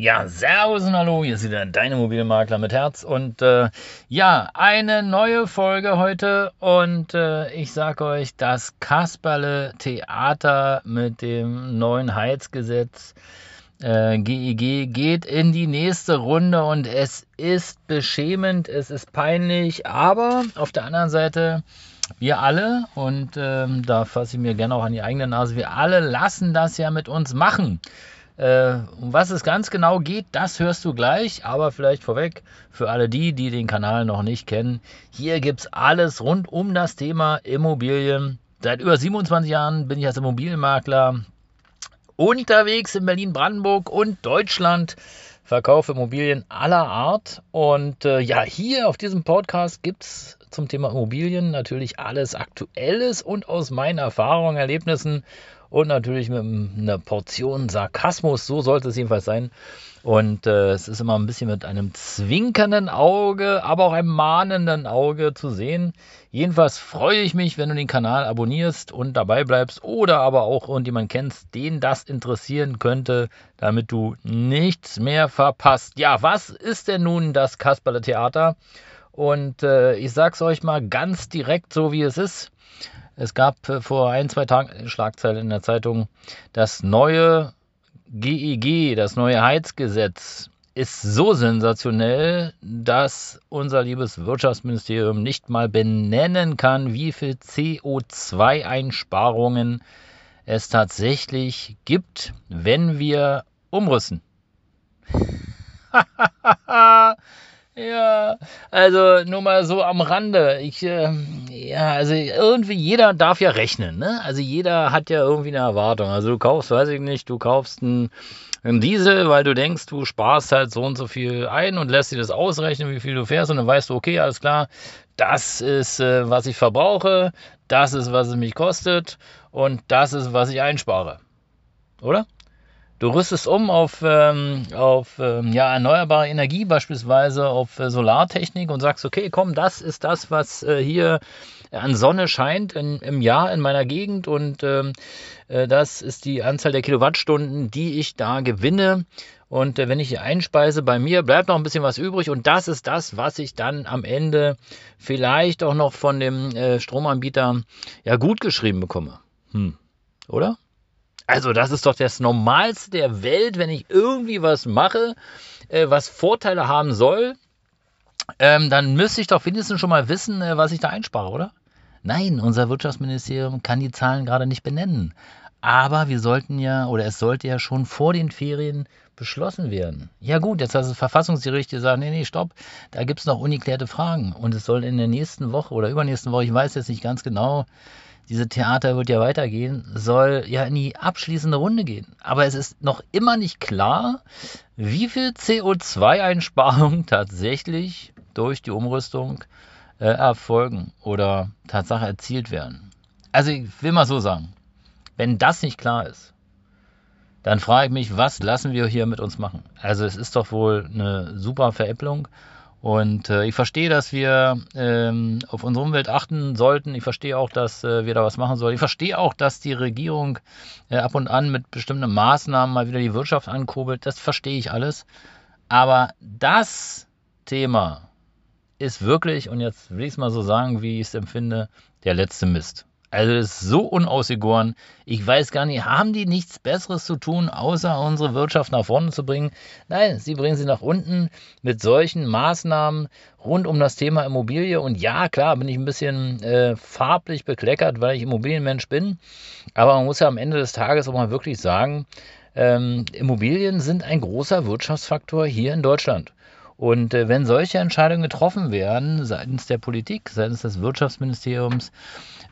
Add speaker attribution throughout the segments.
Speaker 1: Ja, Servus und Hallo, hier ist wieder dein Immobilienmakler mit Herz und äh, ja, eine neue Folge heute und äh, ich sage euch, das Kasperle Theater mit dem neuen Heizgesetz äh, GEG geht in die nächste Runde und es ist beschämend, es ist peinlich, aber auf der anderen Seite wir alle, und ähm, da fasse ich mir gerne auch an die eigene Nase, wir alle lassen das ja mit uns machen. Äh, um was es ganz genau geht, das hörst du gleich. Aber vielleicht vorweg, für alle die, die den Kanal noch nicht kennen, hier gibt es alles rund um das Thema Immobilien. Seit über 27 Jahren bin ich als Immobilienmakler unterwegs in Berlin, Brandenburg und Deutschland. Verkaufe Immobilien aller Art. Und äh, ja, hier auf diesem Podcast gibt es zum Thema Immobilien natürlich alles Aktuelles und aus meinen Erfahrungen, Erlebnissen und natürlich mit einer Portion Sarkasmus. So sollte es jedenfalls sein. Und äh, es ist immer ein bisschen mit einem zwinkernden Auge, aber auch einem mahnenden Auge zu sehen. Jedenfalls freue ich mich, wenn du den Kanal abonnierst und dabei bleibst oder aber auch irgendjemand kennst, den das interessieren könnte, damit du nichts mehr verpasst. Ja, was ist denn nun das Kasperle Theater? Und äh, ich sag's euch mal ganz direkt, so wie es ist. Es gab äh, vor ein, zwei Tagen eine Schlagzeile in der Zeitung, das neue GEG, das neue Heizgesetz, ist so sensationell, dass unser liebes Wirtschaftsministerium nicht mal benennen kann, wie viel CO2-Einsparungen es tatsächlich gibt, wenn wir umrüsten. Ja, also nur mal so am Rande. Ich, äh, ja, also irgendwie jeder darf ja rechnen, ne? Also jeder hat ja irgendwie eine Erwartung. Also du kaufst, weiß ich nicht, du kaufst einen, einen Diesel, weil du denkst, du sparst halt so und so viel ein und lässt dir das ausrechnen, wie viel du fährst und dann weißt du, okay, alles klar, das ist, äh, was ich verbrauche, das ist, was es mich kostet und das ist, was ich einspare. Oder? Du rüstest um auf, ähm, auf ähm, ja, erneuerbare Energie, beispielsweise auf äh, Solartechnik und sagst, okay, komm, das ist das, was äh, hier an Sonne scheint in, im Jahr in meiner Gegend und ähm, äh, das ist die Anzahl der Kilowattstunden, die ich da gewinne. Und äh, wenn ich hier einspeise bei mir, bleibt noch ein bisschen was übrig und das ist das, was ich dann am Ende vielleicht auch noch von dem äh, Stromanbieter ja gut geschrieben bekomme. Hm. Oder? Also das ist doch das Normalste der Welt, wenn ich irgendwie was mache, äh, was Vorteile haben soll, ähm, dann müsste ich doch wenigstens schon mal wissen, äh, was ich da einspare, oder? Nein, unser Wirtschaftsministerium kann die Zahlen gerade nicht benennen. Aber wir sollten ja, oder es sollte ja schon vor den Ferien beschlossen werden. Ja gut, jetzt hat das Verfassungsgericht gesagt, nee, nee, stopp, da gibt es noch ungeklärte Fragen. Und es soll in der nächsten Woche oder übernächsten Woche, ich weiß jetzt nicht ganz genau, diese Theater wird ja weitergehen, soll ja in die abschließende Runde gehen. Aber es ist noch immer nicht klar, wie viel CO2-Einsparungen tatsächlich durch die Umrüstung äh, erfolgen oder Tatsache erzielt werden. Also ich will mal so sagen, wenn das nicht klar ist, dann frage ich mich, was lassen wir hier mit uns machen? Also es ist doch wohl eine super Veräpplung und äh, ich verstehe, dass wir ähm, auf unsere Umwelt achten sollten. Ich verstehe auch, dass äh, wir da was machen sollen. Ich verstehe auch, dass die Regierung äh, ab und an mit bestimmten Maßnahmen mal wieder die Wirtschaft ankurbelt. Das verstehe ich alles. Aber das Thema ist wirklich, und jetzt will ich es mal so sagen, wie ich es empfinde, der letzte Mist. Also das ist so unausgegoren. Ich weiß gar nicht, haben die nichts Besseres zu tun, außer unsere Wirtschaft nach vorne zu bringen? Nein, sie bringen sie nach unten mit solchen Maßnahmen rund um das Thema Immobilie. Und ja, klar, bin ich ein bisschen äh, farblich bekleckert, weil ich Immobilienmensch bin. Aber man muss ja am Ende des Tages auch mal wirklich sagen, ähm, Immobilien sind ein großer Wirtschaftsfaktor hier in Deutschland. Und äh, wenn solche Entscheidungen getroffen werden seitens der Politik, seitens des Wirtschaftsministeriums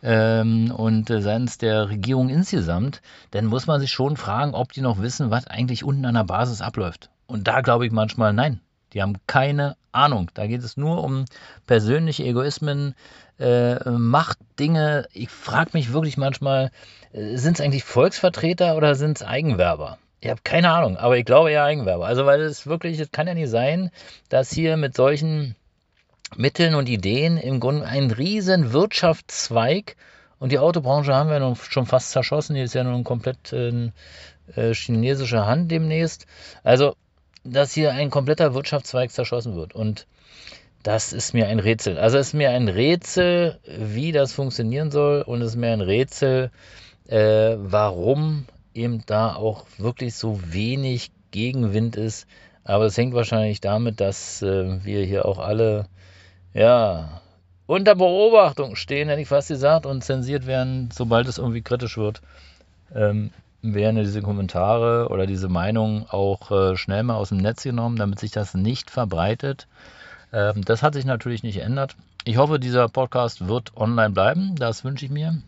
Speaker 1: ähm, und äh, seitens der Regierung insgesamt, dann muss man sich schon fragen, ob die noch wissen, was eigentlich unten an der Basis abläuft. Und da glaube ich manchmal, nein, Die haben keine Ahnung. Da geht es nur um persönliche Egoismen, äh, Machtdinge. Ich frage mich wirklich manchmal, äh, sind es eigentlich Volksvertreter oder sind es Eigenwerber? Ich habe keine Ahnung, aber ich glaube eher Eigenwerber. Also, weil es wirklich, es kann ja nicht sein, dass hier mit solchen Mitteln und Ideen im Grunde ein riesen Wirtschaftszweig und die Autobranche haben wir nun schon fast zerschossen. Die ist ja nun komplett in äh, chinesischer Hand demnächst. Also, dass hier ein kompletter Wirtschaftszweig zerschossen wird. Und das ist mir ein Rätsel. Also es ist mir ein Rätsel, wie das funktionieren soll. Und es ist mir ein Rätsel, äh, warum eben da auch wirklich so wenig Gegenwind ist. Aber es hängt wahrscheinlich damit, dass äh, wir hier auch alle, ja, unter Beobachtung stehen, hätte ich fast gesagt, und zensiert werden, sobald es irgendwie kritisch wird. Ähm, werden diese Kommentare oder diese Meinungen auch äh, schnell mal aus dem Netz genommen, damit sich das nicht verbreitet. Ähm, das hat sich natürlich nicht geändert. Ich hoffe, dieser Podcast wird online bleiben. Das wünsche ich mir.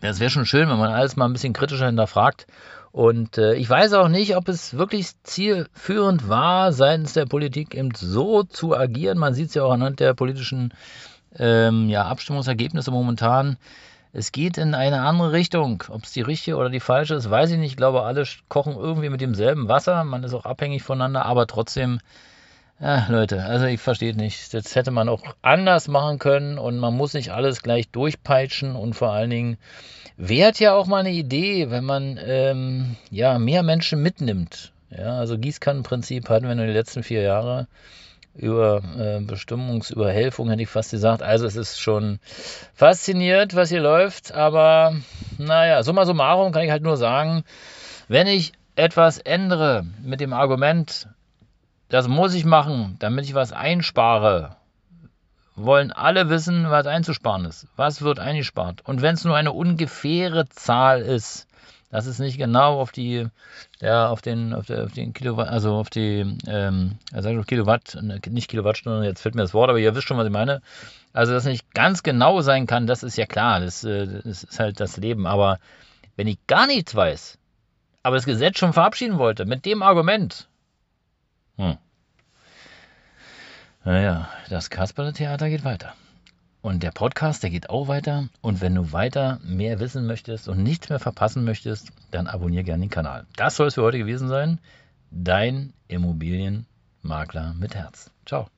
Speaker 1: Das wäre schon schön, wenn man alles mal ein bisschen kritischer hinterfragt. Und äh, ich weiß auch nicht, ob es wirklich zielführend war, seitens der Politik eben so zu agieren. Man sieht es ja auch anhand der politischen ähm, ja, Abstimmungsergebnisse momentan es geht in eine andere Richtung. Ob es die richtige oder die falsche ist, weiß ich nicht. Ich glaube, alle kochen irgendwie mit demselben Wasser. Man ist auch abhängig voneinander, aber trotzdem, ja, Leute, also ich verstehe nicht. Das hätte man auch anders machen können und man muss nicht alles gleich durchpeitschen und vor allen Dingen wäre ja auch mal eine Idee, wenn man ähm, ja mehr Menschen mitnimmt. Ja, also Gießkannenprinzip hatten wir nur die letzten vier Jahre über äh, Bestimmungsüberhelfung, hätte ich fast gesagt. Also es ist schon fasziniert, was hier läuft, aber naja, summa summarum kann ich halt nur sagen, wenn ich etwas ändere mit dem Argument, das muss ich machen, damit ich was einspare, wollen alle wissen, was einzusparen ist. Was wird eingespart? Und wenn es nur eine ungefähre Zahl ist, das ist nicht genau auf die, ja, auf den, auf, der, auf den Kilowatt, also auf die, ähm, also Kilowatt, nicht Kilowattstunde, jetzt fällt mir das Wort, aber ihr wisst schon, was ich meine. Also, dass nicht ganz genau sein kann, das ist ja klar, das, äh, das ist halt das Leben. Aber wenn ich gar nichts weiß, aber das Gesetz schon verabschieden wollte, mit dem Argument, hm. Naja, das Kasperle-Theater geht weiter. Und der Podcast, der geht auch weiter. Und wenn du weiter mehr wissen möchtest und nichts mehr verpassen möchtest, dann abonniere gerne den Kanal. Das soll es für heute gewesen sein. Dein Immobilienmakler mit Herz. Ciao.